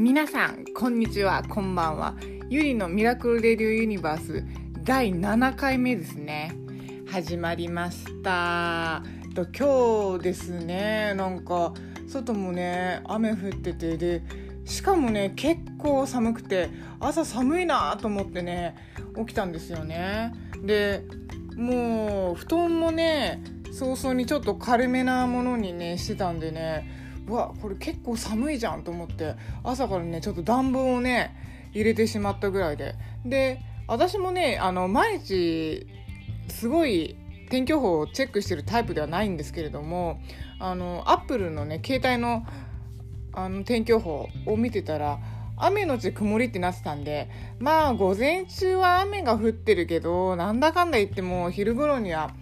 皆さんこんにちはこんばんは。ゆりのミラクルレディオユニバース第7回目ですね。始まりました。と今日ですねなんか外もね雨降っててでしかもね結構寒くて朝寒いなと思ってね起きたんですよね。でもう布団もね早々にちょっと軽めなものにねしてたんでねうわこれ結構寒いじゃんと思って朝からねちょっと暖房をね入れてしまったぐらいで。で私もねあの毎日すごい天気予報をチェックしてるタイプではないんですけれどもあのアップルのね携帯のあの天気予報を見てたら雨のち曇りってなってたんでまあ午前中は雨が降ってるけどなんだかんだ言っても昼頃には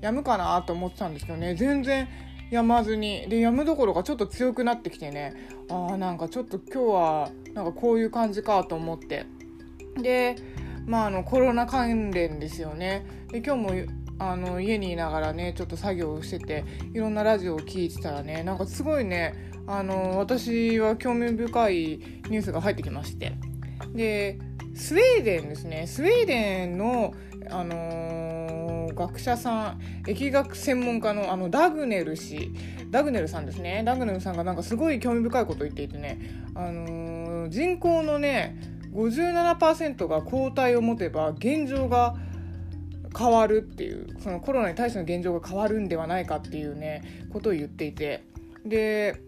止むかなと思ってたんですけどね。全然止まずに。で止むどころかちょっと強くなってきてね。あーなんかちょっと今日はなんかこういう感じかと思って。でまああのコロナ関連ですよね。で今日もあの家にいながらねちょっと作業をしてていろんなラジオを聞いてたらねなんかすごいねあの私は興味深いニュースが入ってきまして。でスウェーデンですね。スウェーデンの、あのー、学者さん疫学専門家のあのダグネル氏。ダグネルさんですね。ダグネルさんがなんかすごい興味深いことを言っていてね、あのー、人口のね57%が抗体を持てば現状が変わるっていうそのコロナに対しての現状が変わるんではないかっていうねことを言っていて。で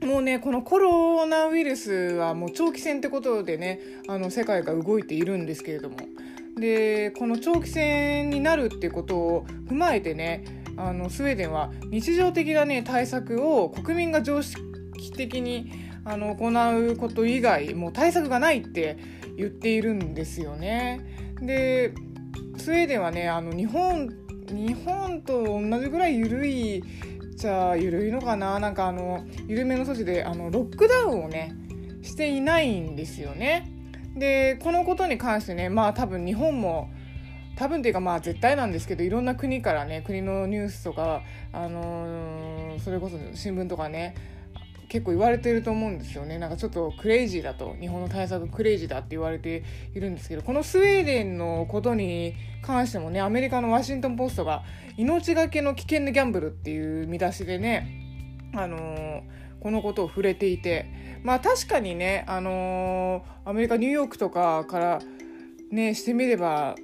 もうねこのコロナウイルスはもう長期戦ってことでねあの世界が動いているんですけれども。でこの長期戦になるっていうことを踏まえてねあのスウェーデンは日常的なね対策を国民が常識的にあの行うこと以外もう対策がないって言っているんですよね。でスウェーデンはねあの日本日本と同じぐらい緩いじゃあ緩いのかななんかあの緩めの措置であのロックダウンをねしていないんですよね。でこのことに関してねまあ多分日本も多分っていうかまあ絶対なんですけどいろんな国からね国のニュースとか、あのー、それこそ新聞とかね結構言われてると思うんですよね。なんかちょっとクレイジーだと日本の対策クレイジーだって言われているんですけどこのスウェーデンのことに関してもねアメリカのワシントン・ポストが「命がけの危険なギャンブル」っていう見出しでねあのー、このことを触れていてまあ確かにねあのー、アメリカニューヨークとかからねしてみれば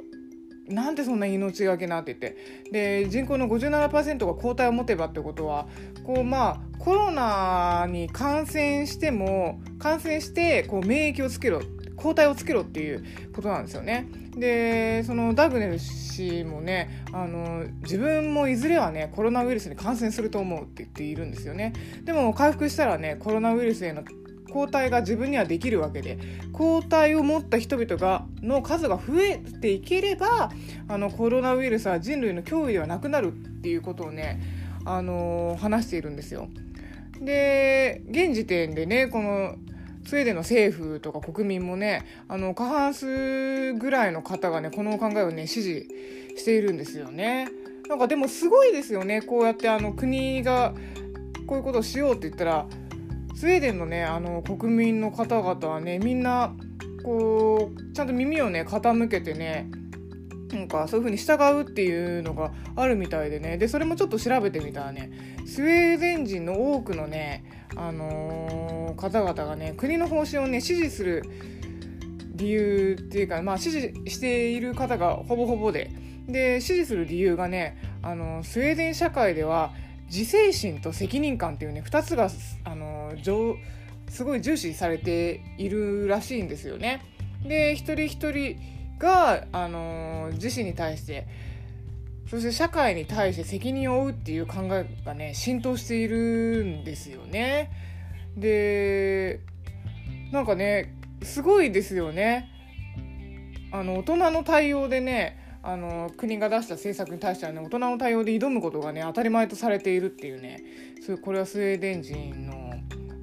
なんでそんな命がけなって言って。で人口の57%が抗体を持てばってことはこうまあコロナに感染しても感染してこう免疫をつけろ。抗体をつけろっていうことなんですよね。でそのダグネル氏もねあの自分もいずれはねコロナウイルスに感染すると思うって言っているんですよね。でも回復したらねコロナウイルスへの抗体が自分にはできるわけで抗体を持った人々がの数が増えていければあのコロナウイルスは人類の脅威ではなくなるっていうことをね、あの、話しているんですよ。で現時点でねこのスウェーデンの政府とか国民もねあの過半数ぐらいの方がねこの考えをね支持しているんですよね。なんかでもすごいですよねこうやってあの国がこういうことをしようって言ったらスウェーデンのねあの国民の方々はねみんなこうちゃんと耳をね傾けてねなんかそういう風に従うっていうのがあるみたいでねでそれもちょっと調べてみたらねスウェーデン人の多くのね、あのー、方々がね国の方針をね支持する理由っていうか、まあ、支持している方がほぼほぼでで支持する理由がねあのスウェーデン社会では自制心と責任感っていうね2つがあのすごい重視されているらしいんですよね。で一人一人があの自身に対してそして社会に対して責任を負うっていう考えがね浸透しているんですよね。でなんかねすごいですよね。あの大人の対応でねあの国が出した政策に対してはね大人の対応で挑むことがね当たり前とされているっていうねそうこれはスウェーデン人の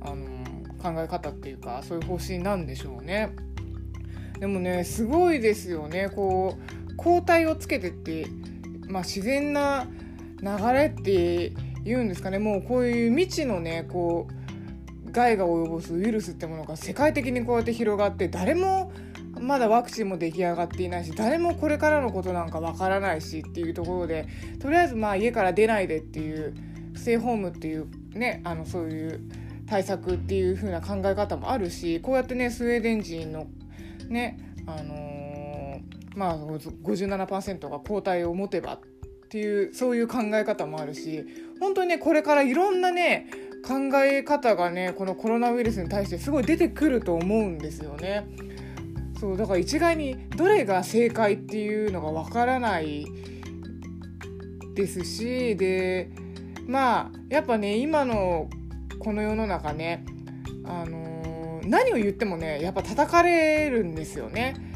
あの考え方っていうかそういう方針なんでしょうね。でもねすごいですよねこう抗体をつけてって、まあ、自然な流れって言うんですかね。もうこういう未知のねこう害が及ぼすウイルスってものが世界的にこうやって広がって誰もまだワクチンも出来上がっていないし誰もこれからのことなんかわからないしっていうところでとりあえずまあ家から出ないでっていうステイホームっていうねあのそういう対策っていう風な考え方もあるしこうやってねスウェーデン人のねあの、まあ57%が抗体を持てばっていうそういう考え方もあるし本当にねこれからいろんなね考え方がねこのコロナウイルスに対してすごい出てくると思うんですよね。そうだから一概にどれが正解っていうのがわからないですしでまあやっぱね今のこの世の中ね、あのー、何を言ってもねやっぱ叩かれるんですよね。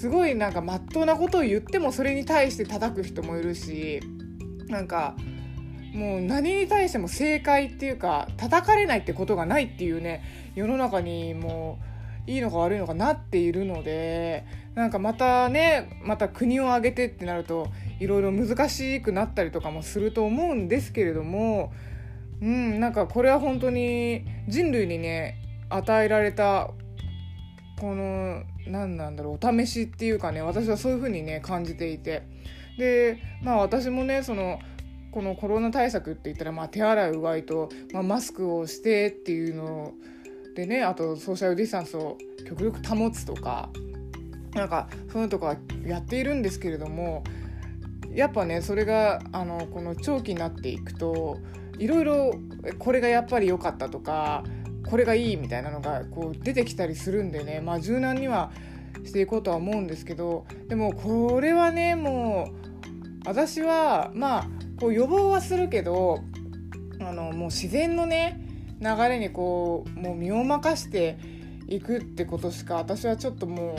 すごいなんかまっとうなことを言ってもそれに対して叩く人もいるしなんかもう何に対しても正解っていうか叩かれないってことがないっていうね世の中にもういいのか悪いのかなっているのでなんかまたねまた国を挙げてってなるといろいろ難しくなったりとかもすると思うんですけれどもうんなんかこれは本当に人類にね与えられたこの何なんだろうお試しっていうかね私はそういう風にね感じていて。でまあ私もねそのこのコロナ対策って言ったら、まあ、手洗いうがいと、まあ、マスクをしてっていうのでねあとソーシャルディスタンスを極力保つとかなんかそういうのとかやっているんですけれどもやっぱねそれがあのこの長期になっていくといろいろこれがやっぱり良かったとかこれがいいみたいなのがこう出てきたりするんでね。まあ柔軟にはしていこうとは思うんですけど。でもこれはねもう私はまあこう予防はするけどあのもう自然のね流れにこうもう身を任していくってことしか私はちょっとも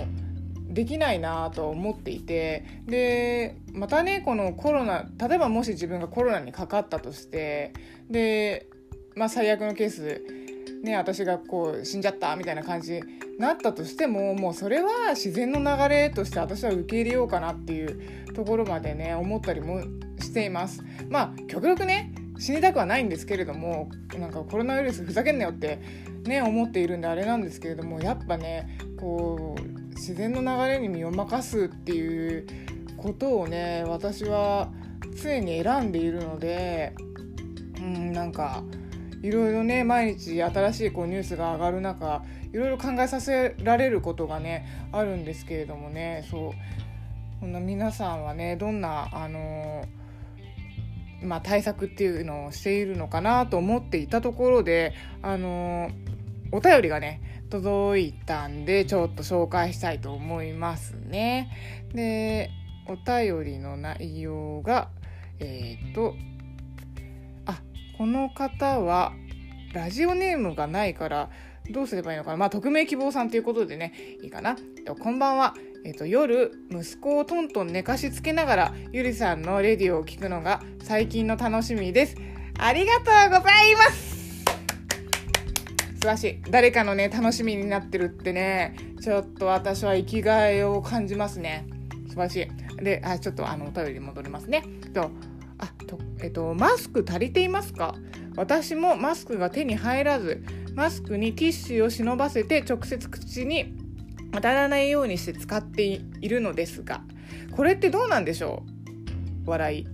うできないなと思っていて。でまたねこのコロナ例えばもし自分がコロナにかかったとしてで、まあ、最悪のケースね私がこう死んじゃったみたいな感じになったとしてももうそれは自然の流れとして私は受け入れようかなっていうところまでね思ったりもしています。まあ極力ね死にたくはないんですけれどもなんかコロナウイルスふざけんなよってね思っているんであれなんですけれどもやっぱねこう自然の流れに身を任すっていうことをね私は常に選んでいるのでうんなんかいろいろね毎日新しいこうニュースが上がる中いろいろ考えさせられることがねあるんですけれどもねそうこんな皆さんはねどんなあのまあ、対策っていうのをしているのかなと思っていたところで、あの、お便りがね届いたんでちょっと紹介したいと思いますね。でお便りの内容がえっ、ー、とこの方はラジオネームがないからどうすればいいのかな？まあ匿名希望さんということでねいいかな？こんばんは。えっと、夜息子をトントン寝かしつけながらゆりさんのレディオを聞くのが最近の楽しみです。ありがとうございます！素晴らしい。誰かのね楽しみになってるってねちょっと私は生きがいを感じますね。素晴らしい。であちょっとあのお便りに戻りますね。とあとえっとマスク足りていますか？私もマスクが手に入らずマスクにティッシュを忍ばせて直接口に当たらないようにして使っているのですがこれってどうなんでしょう？笑い。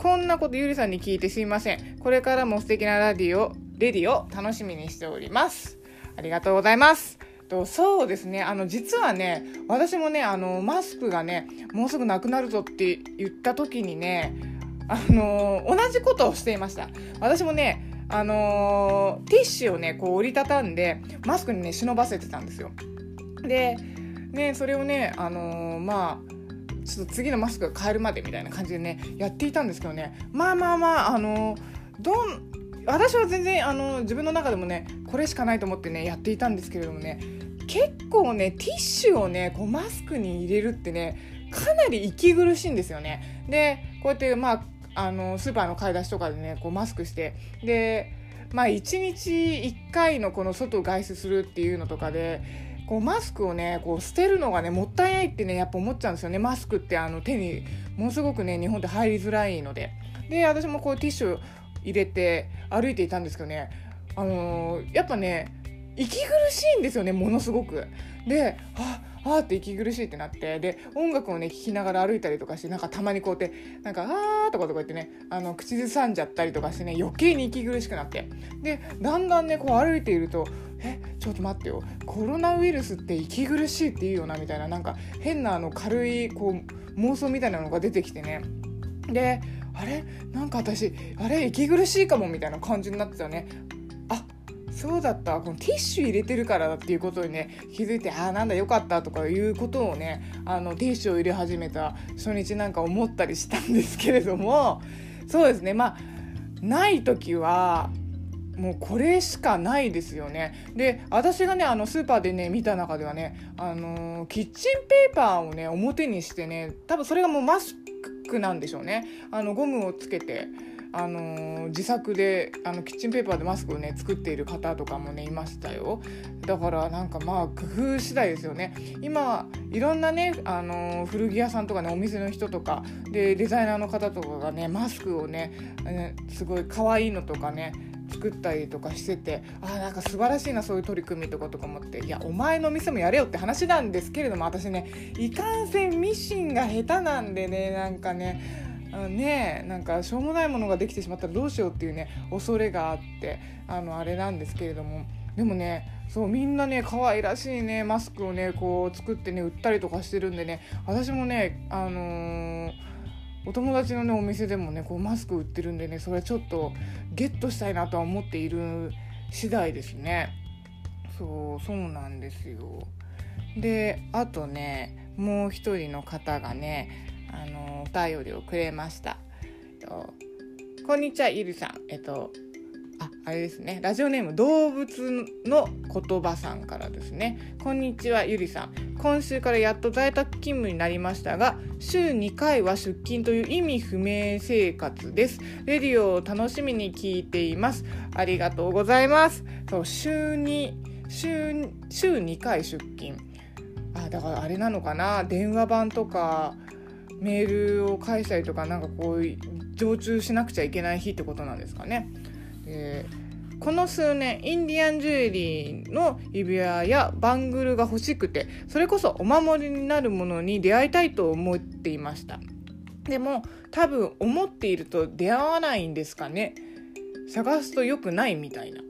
こんなことゆりさんに聞いてすいません。これからも素敵なラディオレディを楽しみにしております。ありがとうございます。そうですね。あの実はね私もねあのマスクがねもうすぐなくなるぞって言った時にねあの同じことをしていました。私もねあのティッシュをねこう折りたたんでマスクにね忍ばせてたんですよ。で、ね、それをね、あのー、まあ、ちょっと次のマスクが変えるまでみたいな感じでね、やっていたんですけどね、まあまあまあ、あの、どん、私は全然、あの、自分の中でもね、これしかないと思ってね、やっていたんですけれどもね、結構ね、ティッシュをね、こうマスクに入れるってね、かなり息苦しいんですよね。で、こうやって、まあ、あのスーパーの買い出しとかでねこうマスクして。でまあ1日1回のこの外外出するっていうのとかでこうマスクをねこう捨てるのがねもったいないってねやっぱ思っちゃうんですよね。マスクってあの手にものすごくね日本って入りづらいので。で私もこうティッシュ入れて歩いていたんですけどね。あのー、やっぱね息苦しいんですよねものすごく。でああって息苦しいってなってで音楽をね聴きながら歩いたりとかしてなんかたまにこうやってなんか「あー」とかとか言ってねあの口ずさんじゃったりとかしてね余計に息苦しくなって。でだんだんねこう歩いていると「えちょっと待ってよコロナウイルスって息苦しいって言うよな」みたいななんか変なあの軽いこう妄想みたいなのが出てきてね。であれ？なんか私あれ？息苦しいかも？みたいな感じになってたよね。そうだった。このティッシュ入れてるからだっていうことにね気づいてああなんだよかったとかいうことをねあのティッシュを入れ始めた初日なんか思ったりしたんですけれどもそうですね。まあない時はもうこれしかないですよね。で私がねあのスーパーでね見た中ではね、あのー、キッチンペーパーをね表にしてね多分それがもうマスクなんでしょうね。あのゴムをつけてあの自作であのキッチンペーパーでマスクをね作っている方とかもねいましたよ。だからなんかまあ工夫次第ですよね。今いろんなね、あの古着屋さんとかねお店の人とかでデザイナーの方とかがねマスクをねすごい可愛いのとかね作ったりとかしててあなんか素晴らしいなそういう取り組みとかとか思っていやお前の店もやれよって話なんですけれども私ねいかんせんミシンが下手なんでねなんかねねなんかしょうもないものができてしまったらどうしようっていうね恐れがあってあのあれなんですけれども。でもねそうみんなね可愛らしいねマスクをねこう作ってね売ったりとかしてるんでね私もねあのー、お友達のねお店でもねこうマスク売ってるんでねそれちょっとゲットしたいなとは思っている次第ですね。そうそうなんですよ。であとねもう一人の方がねあのお便りをくれました。えっとこんにちはゆりさん。えっとああれですね。ラジオネーム動物の言葉さんからですね。こんにちはゆりさん。今週からやっと在宅勤務になりましたが週2回は出勤という意味不明生活です。レディオを楽しみに聞いています。ありがとうございます。そう週に週週2回出勤。あだからあれなのかな。電話版とかメールを返したりとかなんかこう常駐しなくちゃいけない日ってことなんですかね。えこの数年インディアンジュエリーの指輪やバングルが欲しくてそれこそお守りになるものに出会いたいと思っていました。でも多分思っていると出会わないんですかね。探すと良くないみたいな。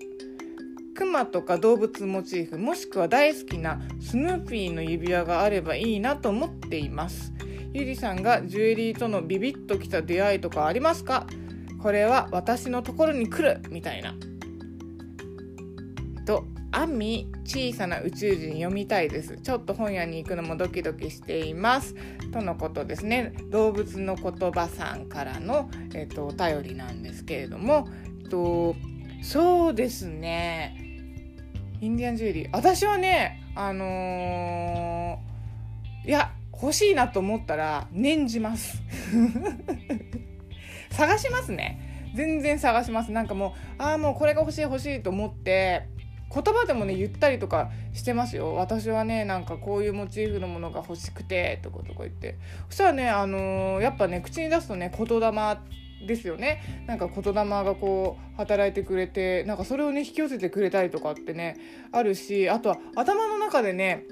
クマとか動物モチーフもしくは大好きなスヌーピーの指輪があればいいなと思っています。ゆりさんがジュエリーとのビビッときた出会いとかありますか？これは私のところに来るみたいな。と、アンミ小さな宇宙人読みたいです。ちょっと本屋に行くのもドキドキしています。とのことですね。動物の言葉さんからの、えっと、お便りなんですけれども、えっと、そうですね。インディアンジュエリー。私はね、あのー、いや、欲しいなと思ったら念じます。探しますね。全然探します。なんかもうああもうこれが欲しい欲しいと思って言葉でもね言ったりとかしてますよ。私はねなんかこういうモチーフのものが欲しくてとかとか言って。そしたらねあのー、やっぱね口に出すとね言霊ですよね。なんか言霊がこう働いてくれてなんかそれをね引き寄せてくれたりとかってねあるしあとは頭の中でね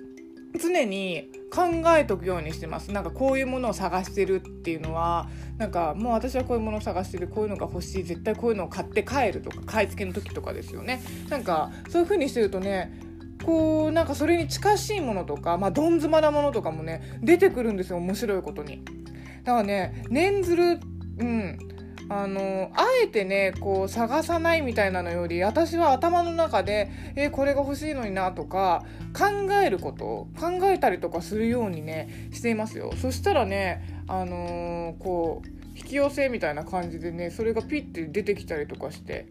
常に考えとくようにしてます。なんかこういうものを探してるっていうのはなんかもう私はこういうものを探してるこういうのが欲しい絶対こういうのを買って帰るとか買い付けの時とかですよね。なんかそういう風にしてるとねこうなんかそれに近しいものとかまあどん詰まなものとかもね出てくるんですよ面白いことに。だからね念ずるうんあのあえてねこう探さないみたいなのより私は頭の中でえこれが欲しいのになとか考えること考えたりとかするようにねしていますよ。そしたらねあのー、こう引き寄せみたいな感じでねそれがピッて出てきたりとかして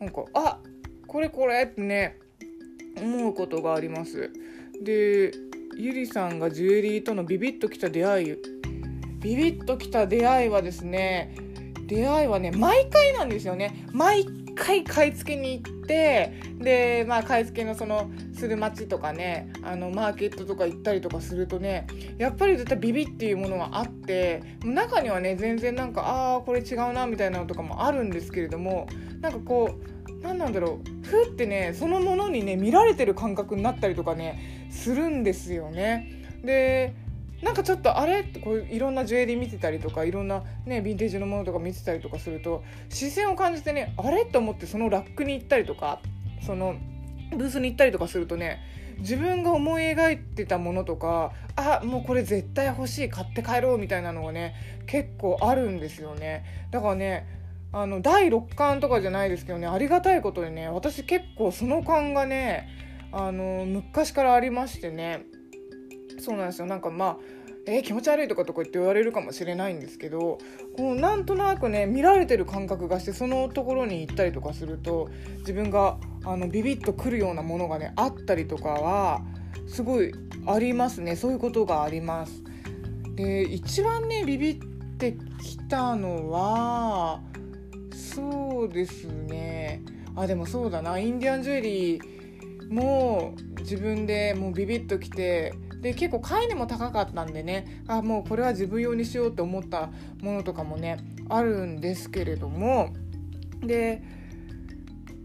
なんかあこれこれってね思うことがあります。でゆりさんがジュエリーとのビビッときた出会いビビッときた出会いはですね出会いはね毎回なんですよね毎回買い付けに行ってでまあ買い付けのそのする街とかねあのマーケットとか行ったりとかするとねやっぱり絶対ビビっていうものはあって中にはね全然なんかああこれ違うなみたいなのとかもあるんですけれどもなんかこう何なんだろうふってねそのものにね見られてる感覚になったりとかねするんですよね。でなんかちょっとあれ？ってこういろんなジュエリー見てたりとかいろんなねヴィンテージのものとか見てたりとかすると視線を感じてねあれ？と思ってそのラックに行ったりとかそのブースに行ったりとかするとね自分が思い描いてたものとかあもうこれ絶対欲しい買って帰ろうみたいなのがね結構あるんですよね。だからねあの第6巻とかじゃないですけどねありがたいことにね私結構その感がねあの昔からありましてねそうなんですよ。なんかまあえー、気持ち悪いとかとか言って言われるかもしれないんですけどこうなんとなくね見られてる感覚がしてそのところに行ったりとかすると自分があのビビッとくるようなものがねあったりとかはすごいありますね。そういうことがあります。で一番ねビビってきたのはそうですね。あでもそうだな。インディアンジュエリーも自分でもうビビッときてで結構買い値も高かったんでね。あもうこれは自分用にしようと思ったものとかもねあるんですけれども。で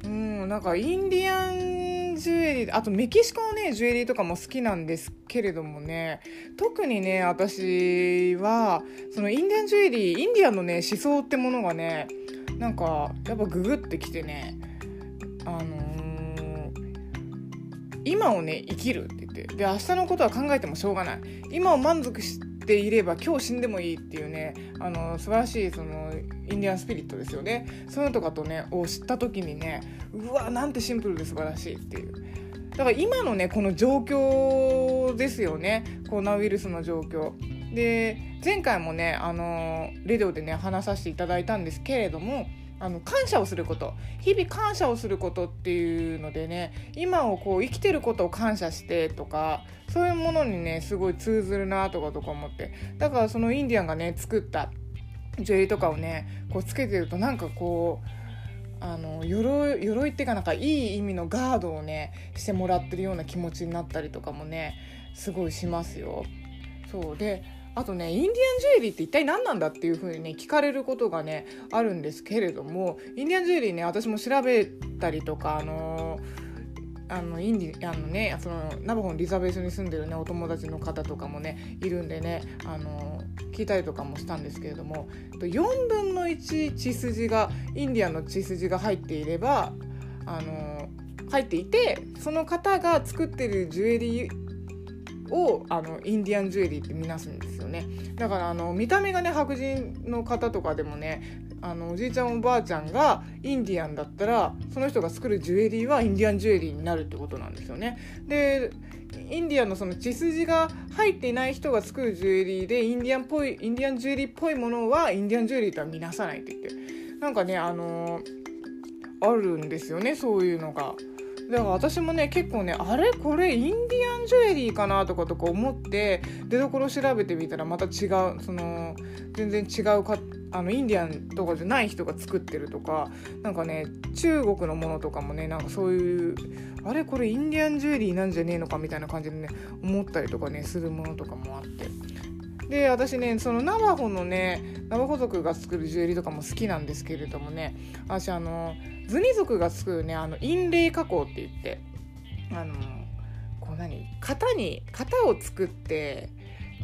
うんなんかインディアンジュエリーあとメキシコのねジュエリーとかも好きなんですけれどもね。特にね私はそのインディアンジュエリーインディアンのね思想ってものがねなんかやっぱググってきてねあの、今をね生きるって言って。で明日のことは考えてもしょうがない。今を満足していれば今日死んでもいいっていうねあの素晴らしいそのインディアンスピリットですよね。そういうのとかとねを知った時にねうわなんてシンプルで素晴らしいっていう。だから今のねこの状況ですよね。コロナウイルスの状況。で前回もねあのレディオでね話させていただいたんですけれどもあの感謝をすること。日々感謝をすることっていうのでね今をこう生きてることを感謝してとかそういうものにねすごい通ずるなとかとか思って。だからそのインディアンがね作ったジュエリーとかをねこうつけてるとなんかこうあの鎧鎧っていうかなんかいい意味のガードをねしてもらってるような気持ちになったりとかもねすごいしますよ。そう。であとねインディアンジュエリーって一体何なんだっていう風にね聞かれることがねあるんですけれどもインディアンジュエリーね私も調べたりとかあのあのインディあのねそのナバホのリザベースに住んでるねお友達の方とかもねいるんでねあの聞いたりとかもしたんですけれども4分の1血筋がインディアンの血筋が入っていればあの入っていてその方が作ってるジュエリーをあのインディアンジュエリーって見なすんですねだからあの見た目がね白人の方とかでもねあのおじいちゃんおばあちゃんがインディアンだったらその人が作るジュエリーはインディアンジュエリーになるってことなんですよね。でインディアンのその血筋が入っていない人が作るジュエリーでインディアンっぽいインディアンジュエリーっぽいものはインディアンジュエリーとは見なさないって言ってなんかねあのー、あるんですよねそういうのが。だから私もね結構ねあれこれインディアンジュエリーかなとかとか思って出どころ調べてみたらまた違うその全然違うかあのインディアンとかじゃない人が作ってるとかなんかね中国のものとかもねなんかそういうあれこれインディアンジュエリーなんじゃねえのかみたいな感じでね思ったりとかねするものとかもあって。で私ねそのナバホのねナバホ族が作るジュエリーとかも好きなんですけれどもね私あのズニ族が作るねあのインレイ加工って言ってあのこう何？型に型を作って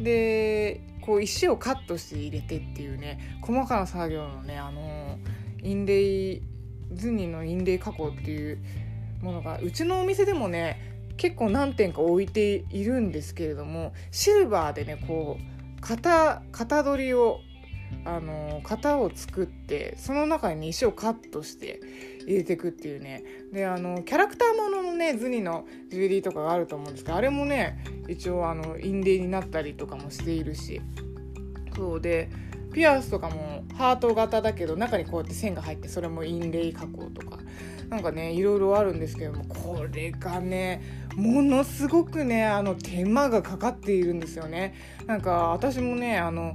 でこう石をカットして入れてっていうね細かな作業のねあのインレイズニのインレイ加工っていうものがうちのお店でもね結構何点か置いているんですけれどもシルバーでねこう型型取りをあの型を作ってその中に、石をカットして入れていくっていうね。であのキャラクターもののねズニのジュエリーとかがあると思うんですけどあれもね一応あの印泥になったりとかもしているし。そうでピアスとかもハート型だけど中にこうやって線が入ってそれもインレイ加工とか。なんかねいろいろあるんですけどもこれがねものすごくねあの手間がかかっているんですよね。なんか私もねあの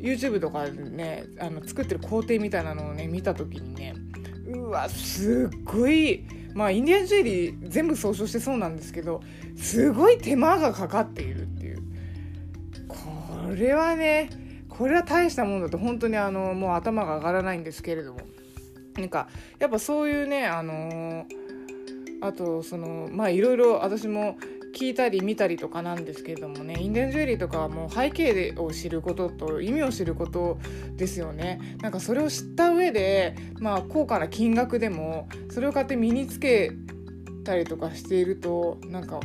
YouTube とかでねあの作ってる工程みたいなのをね見た時にねうわすっごいまあインディアンジュエリー全部総称してそうなんですけどすごい手間がかかっているっていう。これはねこれは大したもんだと本当にあのもう頭が上がらないんですけれども。なんかやっぱそういうねあのあとそのまあいろいろ私も聞いたり見たりとかなんですけれどもねインデンジュエリーとかはもう背景を知ることと意味を知ることですよねなんかそれを知った上でまあ高価な金額でもそれを買って身につけたりとかしているとなんか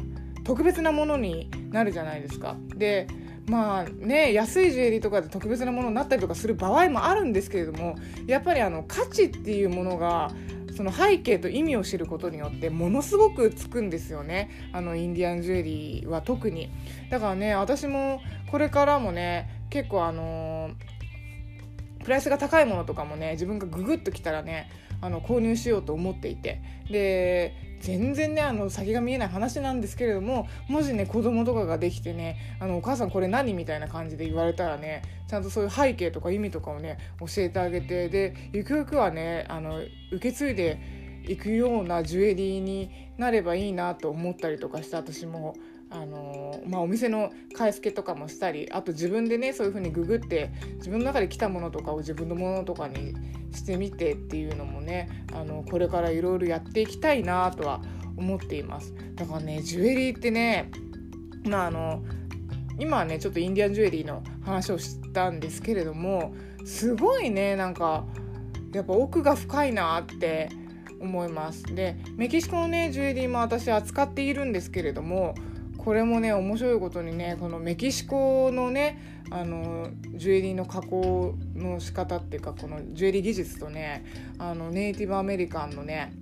特別なものになるじゃないですか。でまあね安いジュエリーとかで特別なものになったりとかする場合もあるんですけれどもやっぱりあの価値っていうものがその背景と意味を知ることによってものすごくつくんですよね。あのインディアンジュエリーは特に。だからね私もこれからもね結構あのプライスが高いものとかもね自分がググッときたらねあの購入しようと思っていて。で全然ねあの先が見えない話なんですけれどももしね子供とかができてねあのお母さんこれ何みたいな感じで言われたらねちゃんとそういう背景とか意味とかをね教えてあげてでゆくゆくはねあの受け継いでいくようなジュエリーになればいいなと思ったりとかして私も。あのまあ、お店の買い付けとかもしたりあと自分でねそういう風にググって自分の中で来たものとかを自分のものとかにしてみてっていうのもねあのこれからいろいろやっていきたいなとは思っています。だからねジュエリーってねまああの今はねちょっとインディアンジュエリーの話をしたんですけれどもすごいねなんかやっぱ奥が深いなって思います。でメキシコのねジュエリーも私扱っているんですけれどもこれもね面白いことにねこのメキシコのねあのジュエリーの加工の仕方っていうかこのジュエリー技術とねあのネイティブアメリカンのね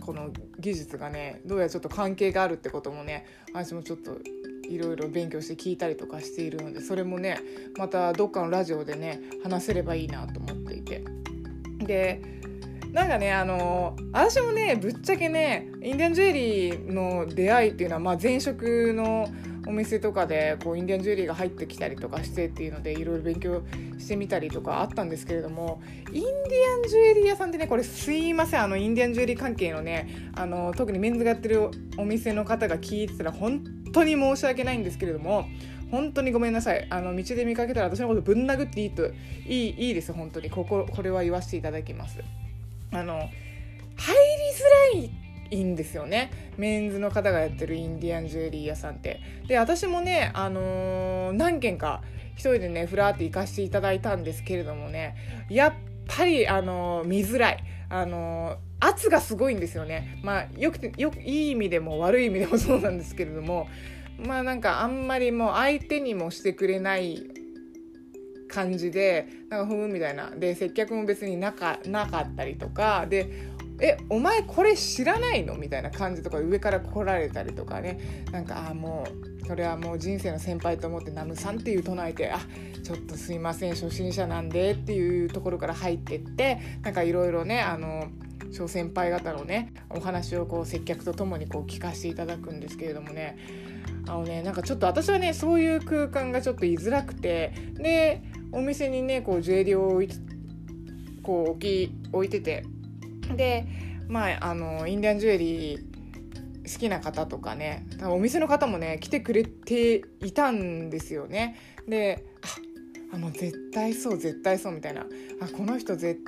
この技術がねどうやらちょっと関係があるってこともね私もちょっといろいろ勉強して聞いたりとかしているのでそれもねまたどっかのラジオでね話せればいいなと思っていて。でなんかねあの私もねぶっちゃけねインディアンジュエリーの出会いっていうのは、まあ、前職のお店とかでこうインディアンジュエリーが入ってきたりとかしてっていうのでいろいろ勉強してみたりとかあったんですけれどもインディアンジュエリー屋さんってねこれすいません。あのインディアンジュエリー関係のねあの特にメンズがやってるお店の方が聞いてたら本当に申し訳ないんですけれども本当にごめんなさい。あの道で見かけたら私のことぶん殴っていいといいいいです。本当に。こここれは言わせていただきます。あの入りづらいんですよね。メンズの方がやってるインディアンジュエリー屋さんって。で私もね、あのー、何軒か一人でねふらって行かせていただいたんですけれどもねやっぱり、あのー、見づらい、あのー、圧がすごいんですよね。まあよくてよくいい意味でも悪い意味でもそうなんですけれどもまあなんかあんまりもう相手にもしてくれない感じでなんかふんみたいな。で接客も別になかなかったりとか。でえお前これ知らないの？みたいな感じとか上から来られたりとかね。なんかあもうこれはもう人生の先輩と思ってナムさんっていう唱えてあちょっとすいません初心者なんでっていうところから入ってってなんかいろいろねあの小先輩方のねお話をこう接客とともにこう聞かせていただくんですけれどもね。あのねなんかちょっと私はねそういう空間がちょっと居づらくてでお店にねこうジュエリーを置いこう置き置いててでまああのインディアンジュエリー好きな方とかねお店の方もね来てくれていたんですよね。でああもう絶対そう絶対そうみたいな。あこの人絶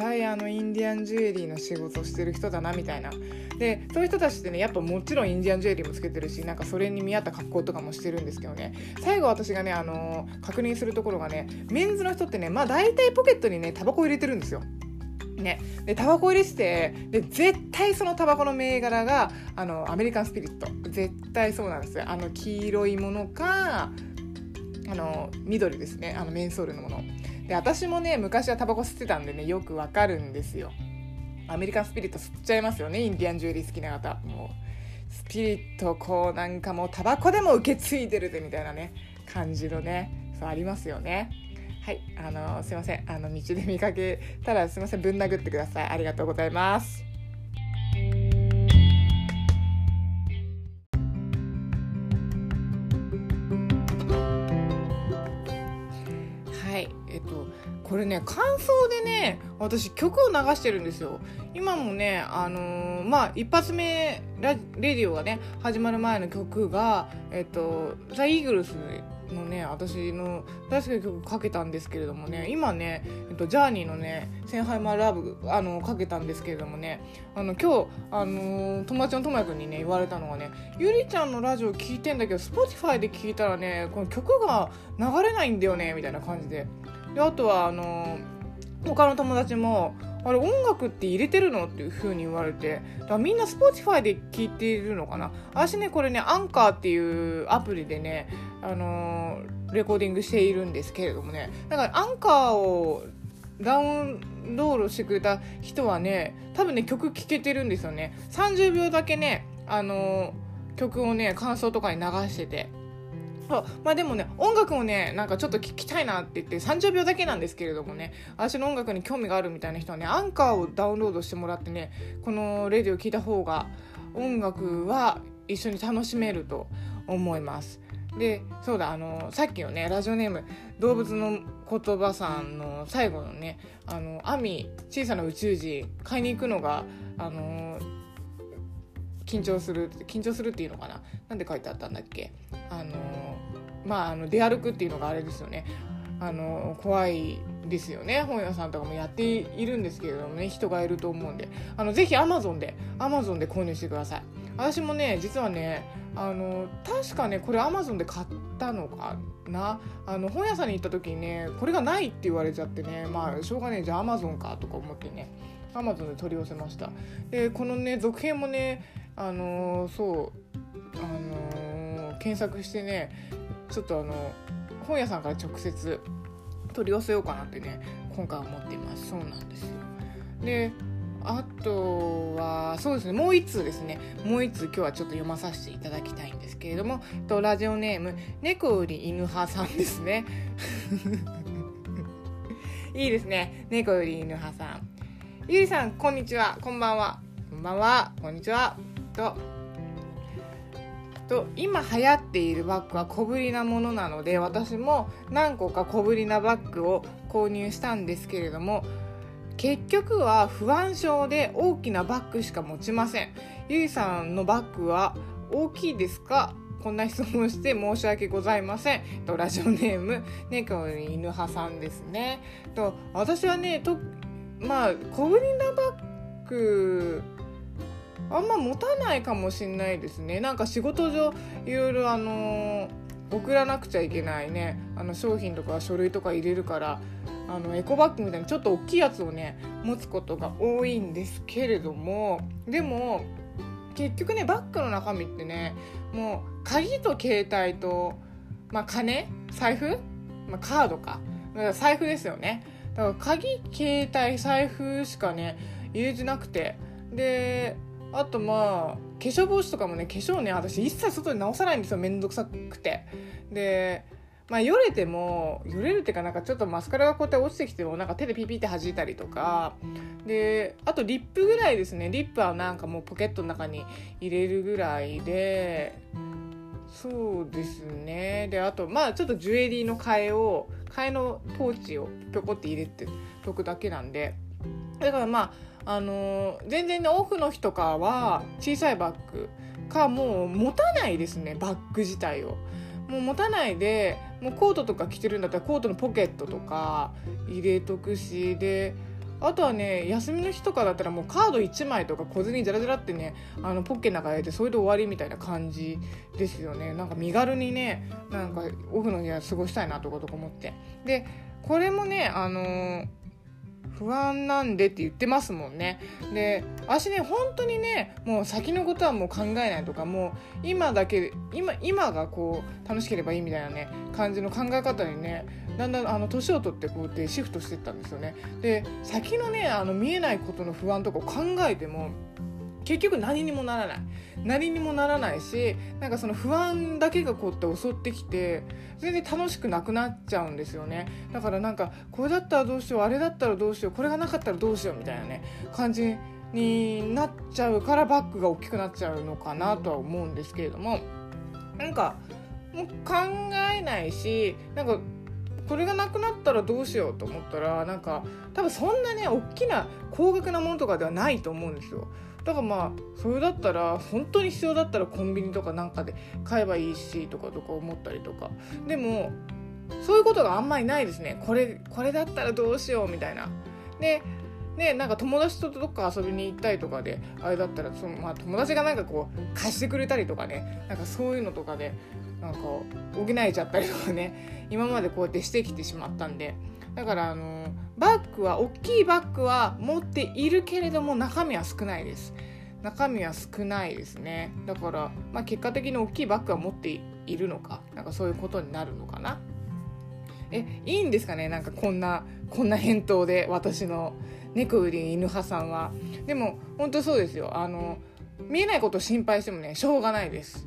対あのインディアンジュエリーの仕事してる人だなみたいな。でそういう人たちってねやっぱもちろんインディアンジュエリーもつけてるしなんかそれに見合った格好とかもしてるんですけどね。最後私がねあの確認するところがねメンズの人ってねまあ大体ポケットにねタバコ入れてるんですよ。ね、でタバコ入れててで絶対そのタバコの銘柄があのアメリカンスピリット。絶対そうなんですよ。あの黄色いものかあの緑ですね。あのメンソールのもの。で私もね昔はタバコ吸ってたんでねよくわかるんですよ。アメリカンスピリット吸っちゃいますよねインディアンジュエリー好きな方。もうスピリットこうなんかもうタバコでも受け継いでるぜみたいなね感じのねそうありますよね。はいあのすいません。あの道で見かけたらすいません。ぶん殴ってください。ありがとうございます。これね感想でね私曲を流してるんですよ。今もねあのー、まあ一発目ラレディオがね始まる前の曲がえっとザ・イーグルスのね私の大好きな曲かけたんですけれどもね今ね、えっと、ジャーニーのね「センハイマーラブ」あのかけたんですけれどもねあの今日、あの友達のともやくんにね言われたのはねゆりちゃんのラジオ聞いてんだけど Spotify で聞いたらねこの曲が流れないんだよねみたいな感じで。であとはあの他の友達もあれ音楽って入れてるの？っていう風に言われて。だからみんな Spotify で聞いているのかな？私ねこれねアンカーっていうアプリでねあの、レコーディングしているんですけれどもね。だからアンカーをダウンロードしてくれた人はね多分ね曲聴けてるんですよね。30秒だけねあの、曲をね感想とかに流してて。そうまあでもね音楽もねなんかちょっと聞きたいなって言って30秒だけなんですけれどもね私の音楽に興味があるみたいな人はねアンカーをダウンロードしてもらってねこのレディを聴いた方が音楽は一緒に楽しめると思います。でそうだあのさっきのねラジオネーム動物の言葉さんの最後のね「あのアミ小さな宇宙人買いに行くのがあの緊張する緊張するっていうのかな？なんで書いてあったんだっけ？あのまああの出歩くっていうのがあれですよね。あの怖いですよね。本屋さんとかもやっているんですけれどもね。人がいると思うんで。あのぜひアマゾンでアマゾンで購入してください。私もね実はねあの確かねこれアマゾンで買ったのかな？あの本屋さんに行った時にねこれがないって言われちゃってねまあしょうがねえ。じゃあアマゾンかとか思ってねアマゾンで取り寄せました。でこのね続編もねあのそうあの検索してねちょっとあの本屋さんから直接取り寄せようかなってね今回は思っています。そうなんですよ。であとはそうですねもう一通ですね。もう一通今日はちょっと読まさせていただきたいんですけれどもとラジオネーム猫より犬派さんですね。いいですね。猫より犬派さん。ゆりさんこんにちは。こんばんは。こんばんは。こんにちは。とと今流行っているバッグは小ぶりなものなので私も何個か小ぶりなバッグを購入したんですけれども結局は不安症で大きなバッグしか持ちませんゆいさんのバッグは大きいですか？こんな質問して申し訳ございません。とラジオネーム、猫犬派さんですね。と私はね、とまあ小ぶりなバッグあんま持たないかもしんないですね。なんか仕事上いろいろあの送らなくちゃいけないね。あの商品とか書類とか入れるからあのエコバッグみたいなちょっと大きいやつをね持つことが多いんですけれども。でも結局ねバッグの中身ってねもう鍵と携帯と、まあ、金財布、まあ、カードか。だから財布ですよね。だから鍵携帯財布しかね入れてなくて。であとまあ化粧帽子とかもね化粧ね私一切外で直さないんですよ面倒くさくて。でまあよれてもよれるっていうかなんかちょっとマスカラがこうやって落ちてきてもなんか手でピピって弾いたりとか。であとリップぐらいですね。リップはなんかもうポケットの中に入れるぐらいで。そうですね。であとまあちょっとジュエリーの替えを替えのポーチをぴょこって入れておくだけなんで。だからまああの全然ねオフの日とかは小さいバッグかもう持たないですねバッグ自体を。もう持たないでもうコートとか着てるんだったらコートのポケットとか入れとくしであとはね休みの日とかだったらもうカード1枚とか小銭じゃらじゃらってねあのポッケの中入れてそれで終わりみたいな感じですよねなんか身軽にねなんかオフの日は過ごしたいなとかとか思ってでこれもねあのー不安なんでって言ってますもんね。で私ね本当にねもう先のことはもう考えないとかもう今だけ今今がこう楽しければいいみたいなね感じの考え方にねだんだんあの年を取ってこうやってシフトしてったんですよね。で先のねあの見えないことの不安とかを考えても結局何にもならない。何にもならないしなんかその不安だけがこうやって襲ってきて全然楽しくなくなっちゃうんですよね。だからなんかこれだったらどうしようあれだったらどうしようこれがなかったらどうしようみたいなね感じになっちゃうからバッグが大きくなっちゃうのかなとは思うんですけれどもなんかもう考えないしなんかこれがなくなったらどうしようと思ったらなんか多分そんなね大きな高額なものとかではないと思うんですよ。だからまあそれだったら本当に必要だったらコンビニとかなんかで買えばいいしとかとか思ったりとか。でもそういうことがあんまりないですね。これこれだったらどうしようみたいな。でね、なんか友達とどっか遊びに行ったりとかであれだったらその、まあ、友達がなんかこう貸してくれたりとかね。なんかそういうのとかでなんか補えちゃったりとかね。今までこうやってしてきてしまったんで。だからあのバッグは大きいバッグは持っているけれども中身は少ないです。中身は少ないですね。だから、まあ、結果的に大きいバッグは持っているのかなんかそういうことになるのかな。えいいんですかね？なんかこんなこんな返答で私の猫より犬派さんは。でも本当そうですよ。あの見えないことを心配してもねしょうがないです。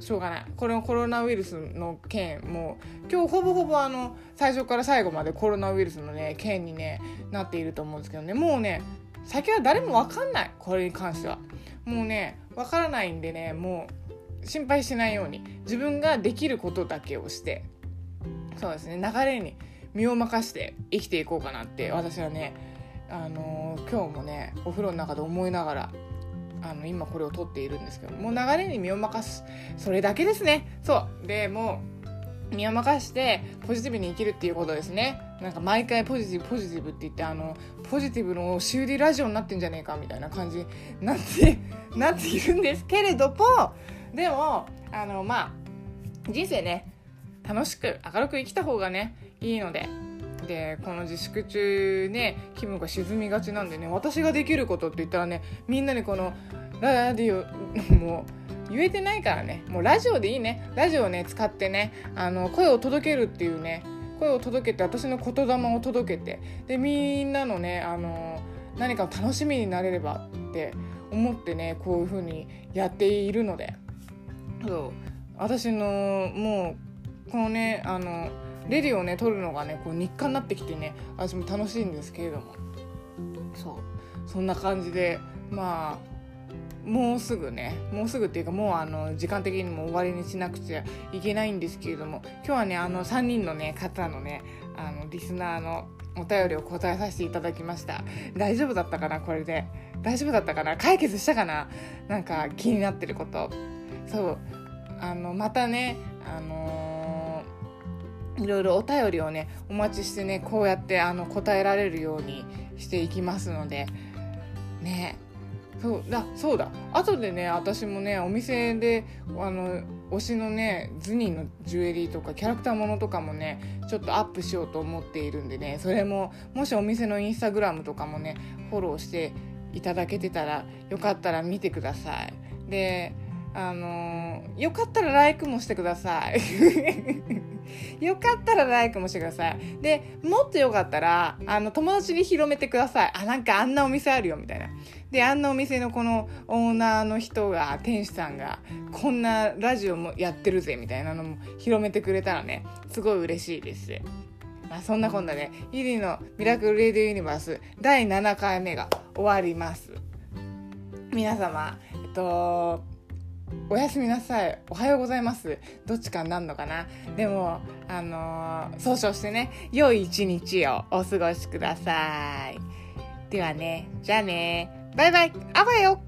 しょうがない。これのコロナウイルスの件も今日ほぼほぼあの最初から最後までコロナウイルスのね件にねなっていると思うんですけどね。もうね先は誰も分かんない。これに関しては。もうね分からないんでね。もう心配しないように自分ができることだけをしてそうですね。流れに身を任して生きていこうかなって私はねあのー、今日もねお風呂の中で思いながらあの今これを撮っているんですけどもう流れに身を任すそれだけですね。そう。でもう身を任してポジティブに生きるっていうことですね。なんか毎回ポジティブポジティブって言ってあのポジティブの修理ラジオになってんじゃねえかみたいな感じになって なっているんですけれどもでもあのまあ人生ね楽しく明るく生きた方がねいいのででこの自粛中ね気分が沈みがちなんでね私ができることって言ったらねみんなにこのラディオ もう言えてないからねもうラジオでいいねラジオをね使ってねあの声を届けるっていうね声を届けて私の言霊を届けてでみんなのねあの何か楽しみになれればって思ってねこういう風にやっているので。そう。私のもうこのねあのレディをね撮るのがねこう日課になってきてね私も楽しいんですけれども。そう。そんな感じでまあもうすぐねもうすぐっていうかもうあの時間的にも終わりにしなくちゃいけないんですけれども今日はねあの3人のね方のねあのリスナーのお便りを答えさせていただきました。大丈夫だったかなこれで。大丈夫だったかな解決したかななんか気になってること。そう。あのまたねあのー、いろいろお便りをねお待ちしてねこうやってあの答えられるようにしていきますので。ね。そうだそうだ。後でね私もねお店であの推しのねズニーのジュエリーとかキャラクターものとかもねちょっとアップしようと思っているんでねそれももしお店のインスタグラムとかもねフォローしていただけてたらよかったら見てください。であのー、よかったらライクもしてください。よかったらライクもしてください。でもっとよかったらあの友達に広めてください。あなんかあんなお店あるよみたいな。であんなお店のこのオーナーの人が店主さんがこんなラジオもやってるぜみたいなのも広めてくれたらねすごい嬉しいです。まあ、そんなこんなで、ね、ゆりのミラクル・レディオ・ユニバース第7回目が終わります。皆様えっとおやすみなさい。おはようございます。どっちかになるのかな？でもあのー、総称してね良い一日をお過ごしください。ではねじゃあね。バイバイ。あばよ。